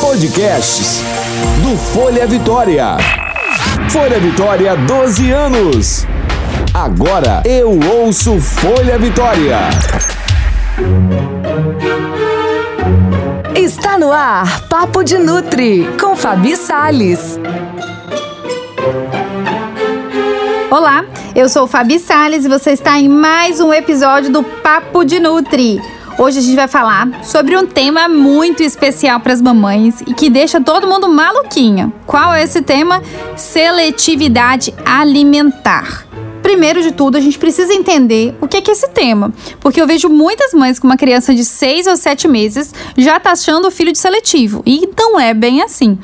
Podcasts do Folha Vitória. Folha Vitória, 12 anos. Agora eu ouço Folha Vitória. Está no ar Papo de Nutri com Fabi Sales. Olá, eu sou Fabi Sales e você está em mais um episódio do Papo de Nutri. Hoje a gente vai falar sobre um tema muito especial para as mamães e que deixa todo mundo maluquinho. Qual é esse tema? Seletividade alimentar. Primeiro de tudo, a gente precisa entender o que é, que é esse tema, porque eu vejo muitas mães com uma criança de 6 ou 7 meses já taxando o filho de seletivo, e não é bem assim.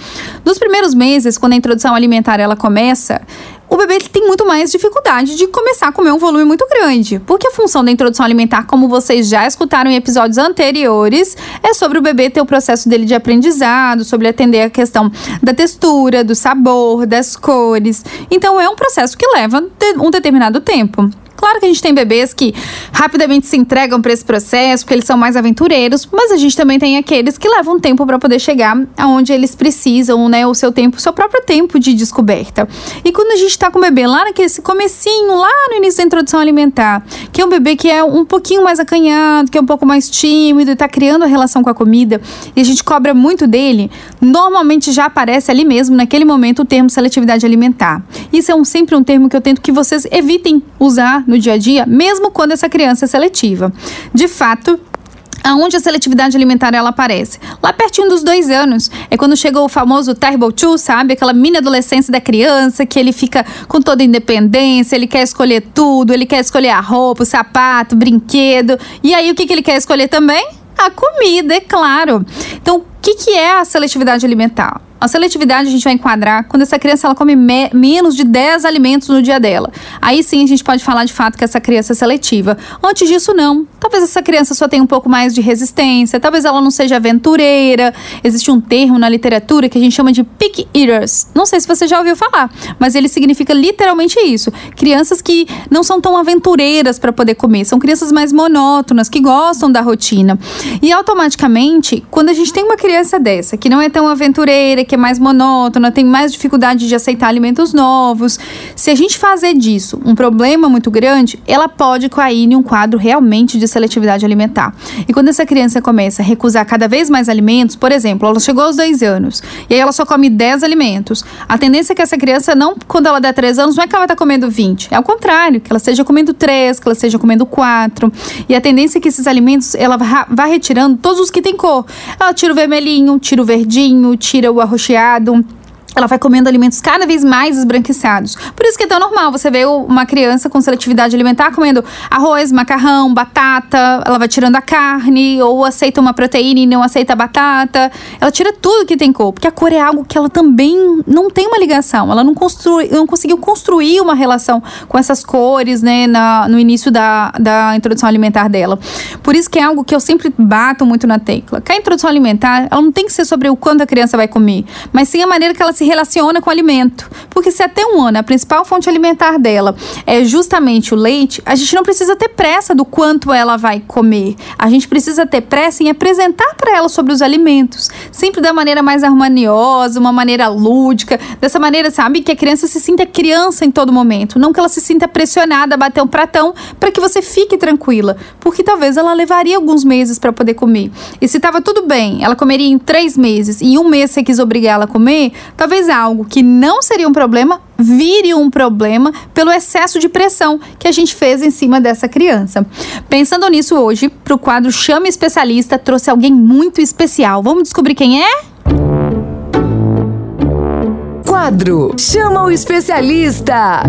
Nos primeiros meses, quando a introdução alimentar ela começa, o bebê tem muito mais dificuldade de começar a comer um volume muito grande, porque a função da introdução alimentar, como vocês já escutaram em episódios anteriores, é sobre o bebê ter o processo dele de aprendizado, sobre atender a questão da textura, do sabor, das cores. Então é um processo que leva um determinado tempo. Claro que a gente tem bebês que rapidamente se entregam para esse processo, porque eles são mais aventureiros, mas a gente também tem aqueles que levam tempo para poder chegar aonde eles precisam, né? O seu tempo, o seu próprio tempo de descoberta. E quando a gente está com o bebê lá naquele comecinho, lá no início da introdução alimentar, que é um bebê que é um pouquinho mais acanhado, que é um pouco mais tímido, está criando a relação com a comida, e a gente cobra muito dele, normalmente já aparece ali mesmo, naquele momento, o termo seletividade alimentar. Isso é um, sempre um termo que eu tento que vocês evitem usar no dia a dia, mesmo quando essa criança é seletiva. De fato, aonde a seletividade alimentar ela aparece? Lá pertinho dos dois anos. É quando chega o famoso Terrible Two, sabe? Aquela mini adolescência da criança que ele fica com toda independência, ele quer escolher tudo, ele quer escolher a roupa, o sapato, o brinquedo. E aí o que, que ele quer escolher também? A comida, é claro. Então, o que, que é a seletividade alimentar? A seletividade a gente vai enquadrar quando essa criança ela come me menos de 10 alimentos no dia dela. Aí sim a gente pode falar de fato que essa criança é seletiva. Antes disso, não. Talvez essa criança só tenha um pouco mais de resistência, talvez ela não seja aventureira. Existe um termo na literatura que a gente chama de pick eaters. Não sei se você já ouviu falar, mas ele significa literalmente isso. Crianças que não são tão aventureiras para poder comer, são crianças mais monótonas, que gostam da rotina. E automaticamente, quando a gente tem uma criança dessa, que não é tão aventureira, que é mais monótona, tem mais dificuldade de aceitar alimentos novos. Se a gente fazer disso um problema muito grande, ela pode cair em um quadro realmente de seletividade alimentar. E quando essa criança começa a recusar cada vez mais alimentos, por exemplo, ela chegou aos 2 anos e aí ela só come 10 alimentos, a tendência é que essa criança não, quando ela der 3 anos, não é que ela estar comendo 20, é o contrário, que ela esteja comendo 3, que ela esteja comendo 4. E a tendência é que esses alimentos ela vá retirando todos os que têm cor. Ela tira o vermelhinho, tira o verdinho, tira o arroz arroxeado ela vai comendo alimentos cada vez mais esbranquiçados. Por isso que é tão normal você ver uma criança com seletividade alimentar comendo arroz, macarrão, batata, ela vai tirando a carne, ou aceita uma proteína e não aceita a batata. Ela tira tudo que tem cor, porque a cor é algo que ela também não tem uma ligação. Ela não, construi, não conseguiu construir uma relação com essas cores, né, na, no início da, da introdução alimentar dela. Por isso que é algo que eu sempre bato muito na tecla. Que a introdução alimentar, ela não tem que ser sobre o quanto a criança vai comer, mas sim a maneira que ela se relaciona com alimento. Porque se até um ano a principal fonte alimentar dela é justamente o leite, a gente não precisa ter pressa do quanto ela vai comer. A gente precisa ter pressa em apresentar para ela sobre os alimentos, sempre da maneira mais harmoniosa, uma maneira lúdica, dessa maneira, sabe, que a criança se sinta criança em todo momento, não que ela se sinta pressionada a bater um pratão para que você fique tranquila, porque talvez ela levaria alguns meses para poder comer. E se estava tudo bem, ela comeria em três meses, e em um mês você quis obrigar ela a comer, talvez talvez algo que não seria um problema vire um problema pelo excesso de pressão que a gente fez em cima dessa criança. Pensando nisso hoje, para o quadro Chame Especialista, trouxe alguém muito especial. Vamos descobrir quem é? Quadro Chama o Especialista.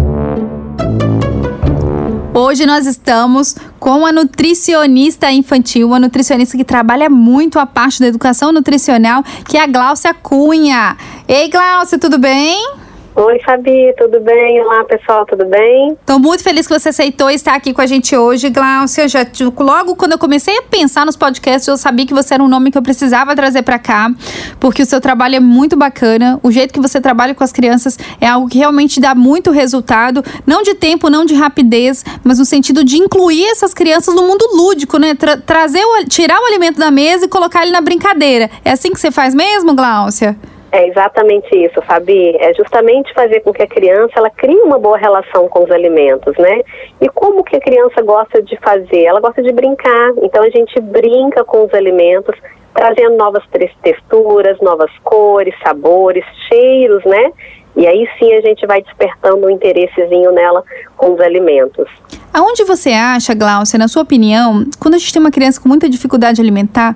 Hoje nós estamos com a nutricionista infantil, uma nutricionista que trabalha muito a parte da educação nutricional, que é a Gláucia Cunha. Ei, Gláucia, tudo bem? Oi, Fabi, tudo bem? Olá, pessoal, tudo bem? Estou muito feliz que você aceitou estar aqui com a gente hoje, Glaucia. Já, logo quando eu comecei a pensar nos podcasts, eu sabia que você era um nome que eu precisava trazer para cá, porque o seu trabalho é muito bacana. O jeito que você trabalha com as crianças é algo que realmente dá muito resultado, não de tempo, não de rapidez, mas no sentido de incluir essas crianças no mundo lúdico, né? Tra trazer o, tirar o alimento da mesa e colocar ele na brincadeira. É assim que você faz mesmo, Glaucia? É exatamente isso, Fabi. É justamente fazer com que a criança ela crie uma boa relação com os alimentos, né? E como que a criança gosta de fazer? Ela gosta de brincar. Então a gente brinca com os alimentos, trazendo novas texturas, novas cores, sabores, cheiros, né? E aí sim a gente vai despertando um interessezinho nela com os alimentos. Aonde você acha, Glaucia, na sua opinião, quando a gente tem uma criança com muita dificuldade alimentar,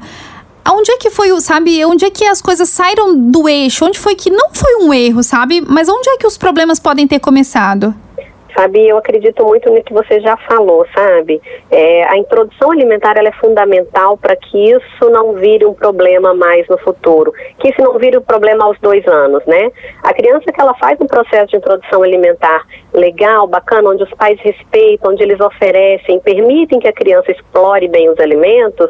Onde é que foi o, sabe, onde é que as coisas saíram do eixo? Onde foi que não foi um erro, sabe? Mas onde é que os problemas podem ter começado? Sabe, eu acredito muito no que você já falou, sabe? É, a introdução alimentar é fundamental para que isso não vire um problema mais no futuro, que isso não vire um problema aos dois anos, né? A criança que ela faz um processo de introdução alimentar legal, bacana, onde os pais respeitam, onde eles oferecem, permitem que a criança explore bem os alimentos,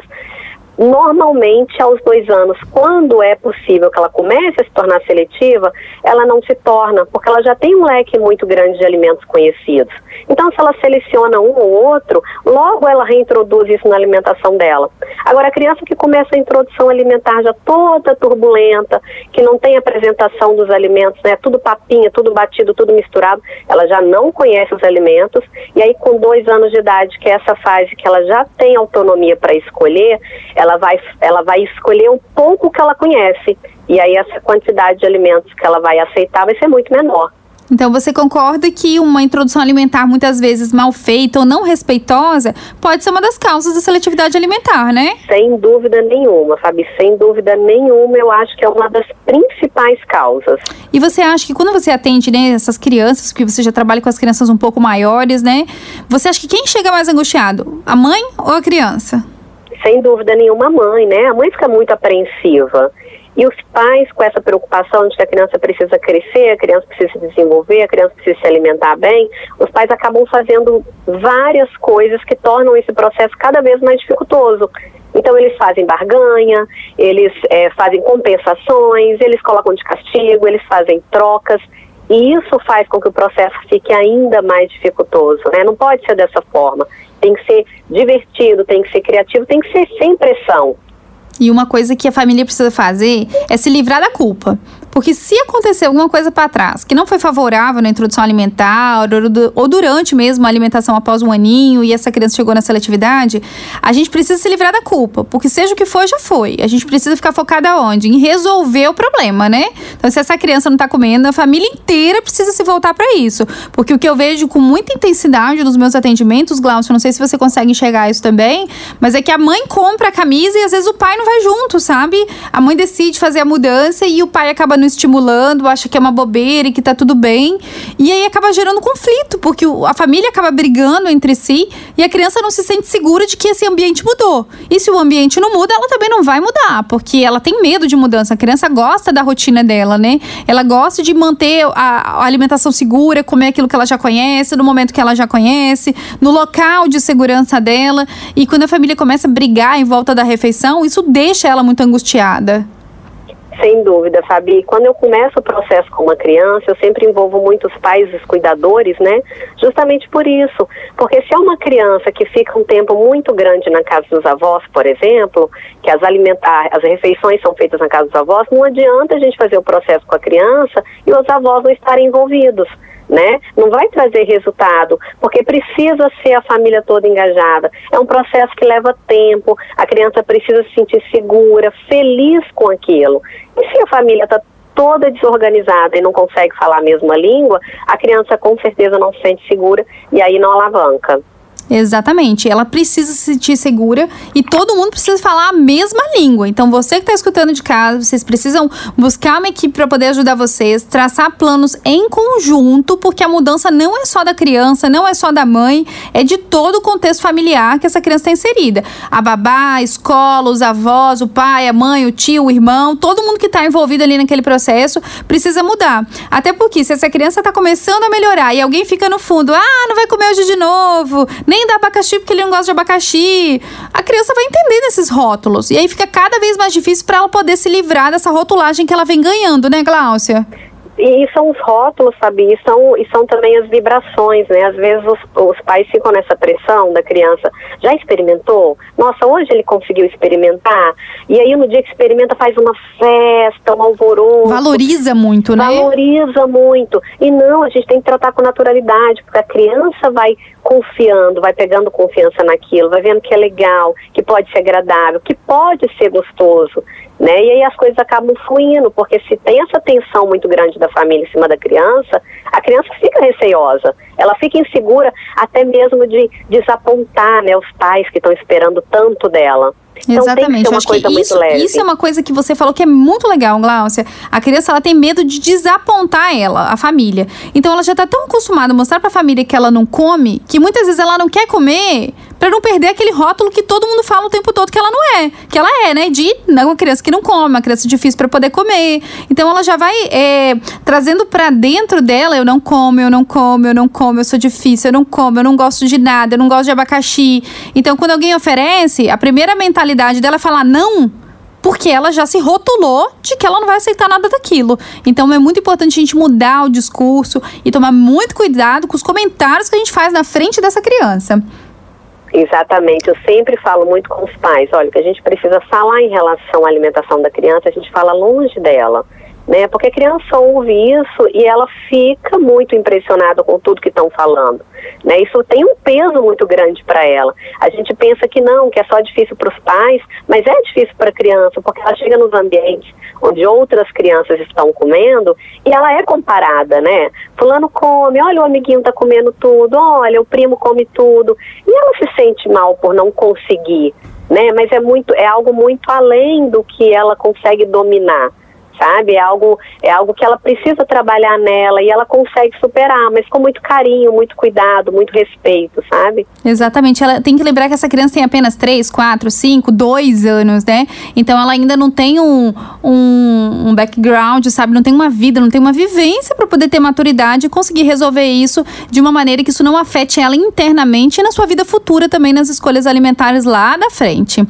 normalmente aos dois anos, quando é possível que ela comece a se tornar seletiva, ela não se torna, porque ela já tem um leque muito grande de alimentos conhecidos. Então, se ela seleciona um ou outro, logo ela reintroduz isso na alimentação dela. Agora, a criança que começa a introdução alimentar já toda turbulenta, que não tem apresentação dos alimentos, né, tudo papinha, tudo batido, tudo misturado, ela já não conhece os alimentos, e aí com dois anos de idade, que é essa fase que ela já tem autonomia para escolher, ela vai, ela vai escolher um pouco que ela conhece. E aí essa quantidade de alimentos que ela vai aceitar vai ser muito menor. Então você concorda que uma introdução alimentar muitas vezes mal feita ou não respeitosa pode ser uma das causas da seletividade alimentar, né? Sem dúvida nenhuma, Fabi, sem dúvida nenhuma, eu acho que é uma das principais causas. E você acha que quando você atende né, essas crianças, que você já trabalha com as crianças um pouco maiores, né? Você acha que quem chega mais angustiado? A mãe ou a criança? Sem dúvida nenhuma, mãe, né? A mãe fica muito apreensiva. E os pais, com essa preocupação de que a criança precisa crescer, a criança precisa se desenvolver, a criança precisa se alimentar bem, os pais acabam fazendo várias coisas que tornam esse processo cada vez mais dificultoso. Então, eles fazem barganha, eles é, fazem compensações, eles colocam de castigo, eles fazem trocas. E isso faz com que o processo fique ainda mais dificultoso, né? Não pode ser dessa forma. Tem que ser divertido, tem que ser criativo, tem que ser sem pressão. E uma coisa que a família precisa fazer é se livrar da culpa. Porque se acontecer alguma coisa para trás que não foi favorável na introdução alimentar ou durante mesmo a alimentação após um aninho e essa criança chegou na seletividade, a gente precisa se livrar da culpa. Porque seja o que for, já foi. A gente precisa ficar focada onde? Em resolver o problema, né? Então, se essa criança não está comendo, a família inteira precisa se voltar para isso. Porque o que eu vejo com muita intensidade nos meus atendimentos, Glaucio, não sei se você consegue enxergar isso também, mas é que a mãe compra a camisa e às vezes o pai não vai junto, sabe? A mãe decide fazer a mudança e o pai acaba não estimulando, acha que é uma bobeira e que tá tudo bem. E aí acaba gerando conflito, porque a família acaba brigando entre si e a criança não se sente segura de que esse ambiente mudou. E se o ambiente não muda, ela também não vai mudar, porque ela tem medo de mudança. A criança gosta da rotina dela, né? Ela gosta de manter a, alimentação segura, comer aquilo que ela já conhece, no momento que ela já conhece, no local de segurança dela. E quando a família começa a brigar em volta da refeição, isso deixa ela muito angustiada. Sem dúvida, Fabi. Quando eu começo o processo com uma criança, eu sempre envolvo muitos pais, os cuidadores, né? Justamente por isso. Porque se é uma criança que fica um tempo muito grande na casa dos avós, por exemplo, que as alimentar, as refeições são feitas na casa dos avós, não adianta a gente fazer o processo com a criança e os avós não estarem envolvidos né? Não vai trazer resultado, porque precisa ser a família toda engajada. É um processo que leva tempo, a criança precisa se sentir segura, feliz com aquilo. E se a família está toda desorganizada e não consegue falar a mesma língua, a criança com certeza não se sente segura e aí não alavanca. Exatamente. Ela precisa se sentir segura e todo mundo precisa falar a mesma língua. Então, você que está escutando de casa, vocês precisam buscar uma equipe para poder ajudar vocês, traçar planos em conjunto, porque a mudança não é só da criança, não é só da mãe, é de todo o contexto familiar que essa criança está inserida. A babá, a escola, os avós, o pai, a mãe, o tio, o irmão, todo mundo que está envolvido ali naquele processo precisa mudar. Até porque se essa criança está começando a melhorar e alguém fica no fundo, ah, não vai comer hoje de novo, nem dá abacaxi porque ele não gosta de abacaxi. A criança vai entendendo esses rótulos. E aí fica cada vez mais difícil para ela poder se livrar dessa rotulagem que ela vem ganhando, né, Gláucia? E são os rótulos, sabe? E são, e são também as vibrações, né? Às vezes os, os pais ficam nessa pressão da criança. Já experimentou? Nossa, hoje ele conseguiu experimentar. E aí no dia que experimenta faz uma festa, um alvoroço. Valoriza muito, né? Valoriza muito. E não, a gente tem que tratar com naturalidade, porque a criança vai confiando, vai pegando confiança naquilo, vai vendo que é legal, que pode ser agradável, que pode ser gostoso né? E aí as coisas acabam fluindo, porque se tem essa tensão muito grande da família em cima da criança, a criança fica receosa, ela fica insegura até mesmo de desapontar, né, os pais que estão esperando tanto dela. Então, Exatamente, eu acho que isso, isso é uma coisa que você falou que é muito legal, Glaucia. A criança ela tem medo de desapontar ela, a família. Então ela já está tão acostumada a mostrar para a família que ela não come, que muitas vezes ela não quer comer para não perder aquele rótulo que todo mundo fala o tempo todo que ela não é, que ela é, né? De não, uma criança que não come, uma criança difícil para poder comer. Então ela já vai é, trazendo para dentro dela: eu não como, eu não como, eu não como, eu sou difícil, eu não como, eu não gosto de nada, eu não gosto de abacaxi. Então quando alguém oferece, a primeira mentalidade dela é falar não porque ela já se rotulou de que ela não vai aceitar nada daquilo. Então é muito importante a gente mudar o discurso e tomar muito cuidado com os comentários que a gente faz na frente dessa criança. Exatamente, eu sempre falo muito com os pais, olha, que a gente precisa falar em relação à alimentação da criança, a gente fala longe dela né? Porque a criança ouve isso e ela fica muito impressionada com tudo que estão falando, né? Isso tem um peso muito grande para ela. A gente pensa que não, que é só difícil para os pais, mas é difícil para a criança porque ela chega nos ambientes onde outras crianças estão comendo e ela é comparada, né? Fulano come, olha o amiguinho está comendo tudo, olha o primo come tudo e ela se sente mal por não conseguir, né? Mas é muito, é algo muito além do que ela consegue dominar sabe? É algo, é algo que ela precisa trabalhar nela e ela consegue superar, mas com muito carinho, muito cuidado, muito respeito, sabe? Exatamente. Ela tem que lembrar que essa criança tem apenas 3, 4, 5, 2 anos, né? Então ela ainda não tem um, um, um background, sabe? Não tem uma vida, não tem uma vivência para poder ter maturidade e conseguir resolver isso de uma maneira que isso não afete ela internamente e na sua vida futura também nas escolhas alimentares lá da frente.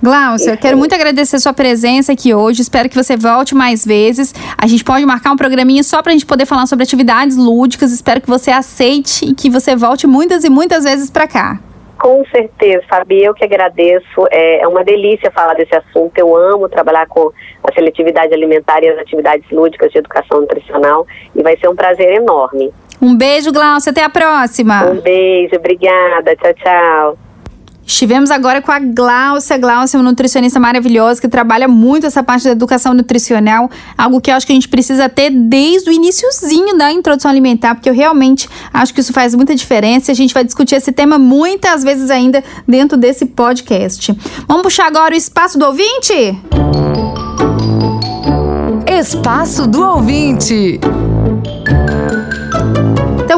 Glaucia, quero muito agradecer a sua presença aqui hoje. Espero que você volte mais vezes. A gente pode marcar um programinha só para a gente poder falar sobre atividades lúdicas. Espero que você aceite e que você volte muitas e muitas vezes para cá. Com certeza, Fabi, eu que agradeço. É, é uma delícia falar desse assunto. Eu amo trabalhar com a seletividade alimentar e as atividades lúdicas de educação nutricional e vai ser um prazer enorme. Um beijo, Glaucia. Até a próxima. Um beijo, obrigada. Tchau, tchau. Estivemos agora com a Glaucia. Glaucia é uma nutricionista maravilhosa que trabalha muito essa parte da educação nutricional, algo que eu acho que a gente precisa ter desde o iníciozinho da introdução alimentar, porque eu realmente acho que isso faz muita diferença. A gente vai discutir esse tema muitas vezes ainda dentro desse podcast. Vamos puxar agora o espaço do ouvinte? Espaço do ouvinte.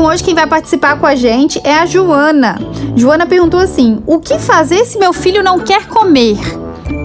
Então hoje quem vai participar com a gente é a Joana. Joana perguntou assim: o que fazer se meu filho não quer comer?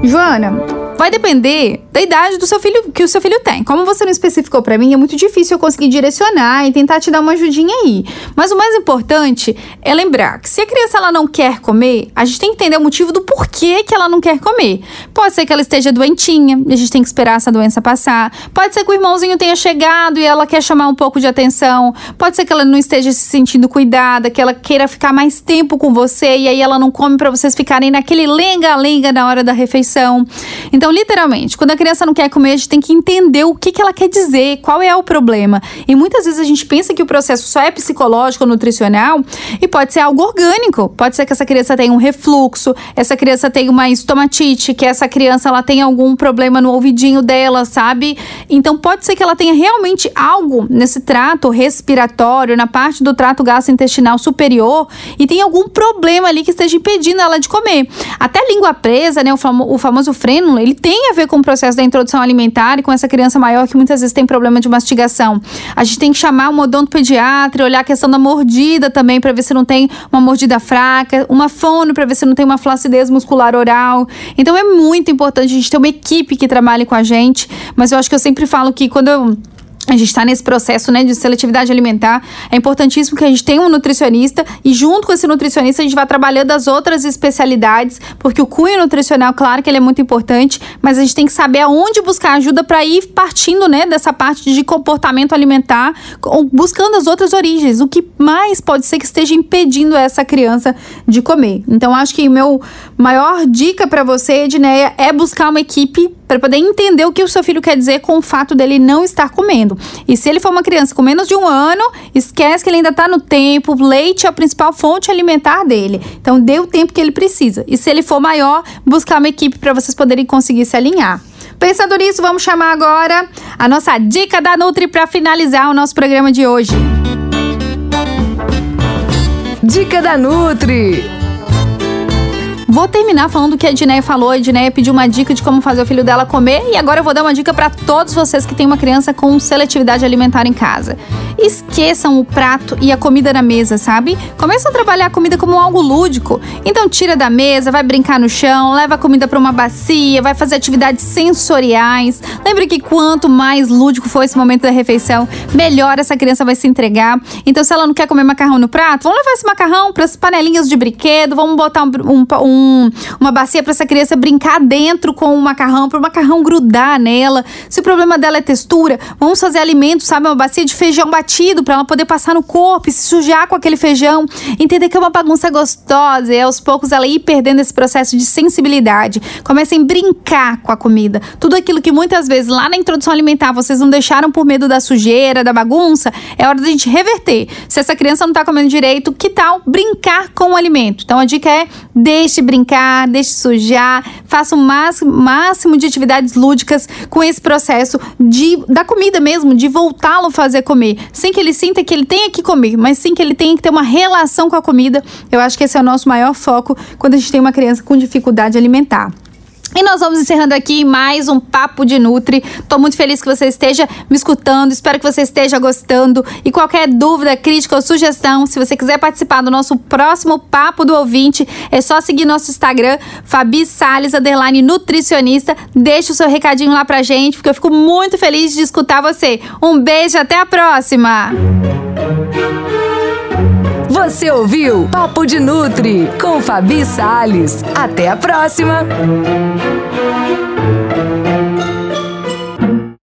Joana, vai depender da idade do seu filho que o seu filho tem. Como você não especificou para mim, é muito difícil eu conseguir direcionar e tentar te dar uma ajudinha aí. Mas o mais importante é lembrar que se a criança ela não quer comer, a gente tem que entender o motivo do porquê que ela não quer comer. Pode ser que ela esteja doentinha, a gente tem que esperar essa doença passar. Pode ser que o irmãozinho tenha chegado e ela quer chamar um pouco de atenção. Pode ser que ela não esteja se sentindo cuidada, que ela queira ficar mais tempo com você e aí ela não come para vocês ficarem naquele lenga-lenga na hora da refeição. Então, literalmente, quando a criança não quer comer, a gente tem que entender o que, que ela quer dizer, qual é o problema. E muitas vezes a gente pensa que o processo só é psicológico nutricional e pode ser algo orgânico. Pode ser que essa criança tenha um refluxo, essa criança tenha uma estomatite, que essa criança ela tenha algum problema no ouvidinho dela, sabe? Então pode ser que ela tenha realmente algo nesse trato respiratório, na parte do trato gastrointestinal superior e tem algum problema ali que esteja impedindo ela de comer. Até língua presa, né, o, famo o famoso frênulo, ele tem a ver com o processo da introdução alimentar e com essa criança maior que muitas vezes tem problema de mastigação. A gente tem que chamar um odontopediatra, olhar a questão da mordida também para ver se não tem uma mordida fraca, uma fono para ver se não tem uma flacidez muscular oral. Então é muito importante a gente ter uma equipe que trabalhe com a gente, mas eu acho que eu sempre falo que quando eu a gente está nesse processo né, de seletividade alimentar. É importantíssimo que a gente tenha um nutricionista e, junto com esse nutricionista, a gente vai trabalhando as outras especialidades, porque o cunho nutricional, claro que ele é muito importante, mas a gente tem que saber aonde buscar ajuda para ir partindo né, dessa parte de comportamento alimentar, buscando as outras origens, o que mais pode ser que esteja impedindo essa criança de comer. Então, acho que meu maior dica para você, Edneia, é buscar uma equipe para poder entender o que o seu filho quer dizer com o fato dele não estar comendo. E se ele for uma criança com menos de um ano, esquece que ele ainda está no tempo, leite é a principal fonte alimentar dele. Então, dê o tempo que ele precisa. E se ele for maior, buscar uma equipe para vocês poderem conseguir se alinhar. Pensando nisso, vamos chamar agora a nossa dica da Nutri para finalizar o nosso programa de hoje. Dica da Nutri. Vou terminar falando o que a Edneia falou. A Edneia pediu uma dica de como fazer o filho dela comer e agora eu vou dar uma dica para todos vocês que têm uma criança com seletividade alimentar em casa. Esqueçam o prato e a comida na mesa, sabe? Começam a trabalhar a comida como algo lúdico. Então tira da mesa, vai brincar no chão, leva a comida para uma bacia, vai fazer atividades sensoriais. Lembre que quanto mais lúdico for esse momento da refeição, melhor essa criança vai se entregar. Então se ela não quer comer macarrão no prato, vamos levar esse macarrão para as panelinhas de brinquedo, vamos botar um, um, um um, uma bacia para essa criança brincar dentro com o macarrão, para o macarrão grudar nela. Se o problema dela é textura, vamos fazer alimentos, sabe? Uma bacia de feijão batido para ela poder passar no corpo e se sujar com aquele feijão. Entender que é uma bagunça gostosa e aos poucos ela ir perdendo esse processo de sensibilidade. Comecem a brincar com a comida. Tudo aquilo que muitas vezes lá na introdução alimentar vocês não deixaram por medo da sujeira, da bagunça, é hora da gente reverter. Se essa criança não está comendo direito, que tal brincar com o alimento? Então a dica é deixe brincar brincar, deixe sujar, faça o máximo, máximo de atividades lúdicas com esse processo de da comida mesmo, de voltá-lo a fazer comer, sem que ele sinta que ele tenha que comer, mas sim que ele tenha que ter uma relação com a comida. Eu acho que esse é o nosso maior foco quando a gente tem uma criança com dificuldade alimentar. E nós vamos encerrando aqui mais um Papo de Nutri. Tô muito feliz que você esteja me escutando, espero que você esteja gostando. E qualquer dúvida, crítica ou sugestão, se você quiser participar do nosso próximo Papo do Ouvinte, é só seguir nosso Instagram, Fabi Salles, underline nutricionista. Deixa o seu recadinho lá pra gente, porque eu fico muito feliz de escutar você. Um beijo, até a próxima! Você ouviu Papo de Nutri com Fabi Sales. Até a próxima!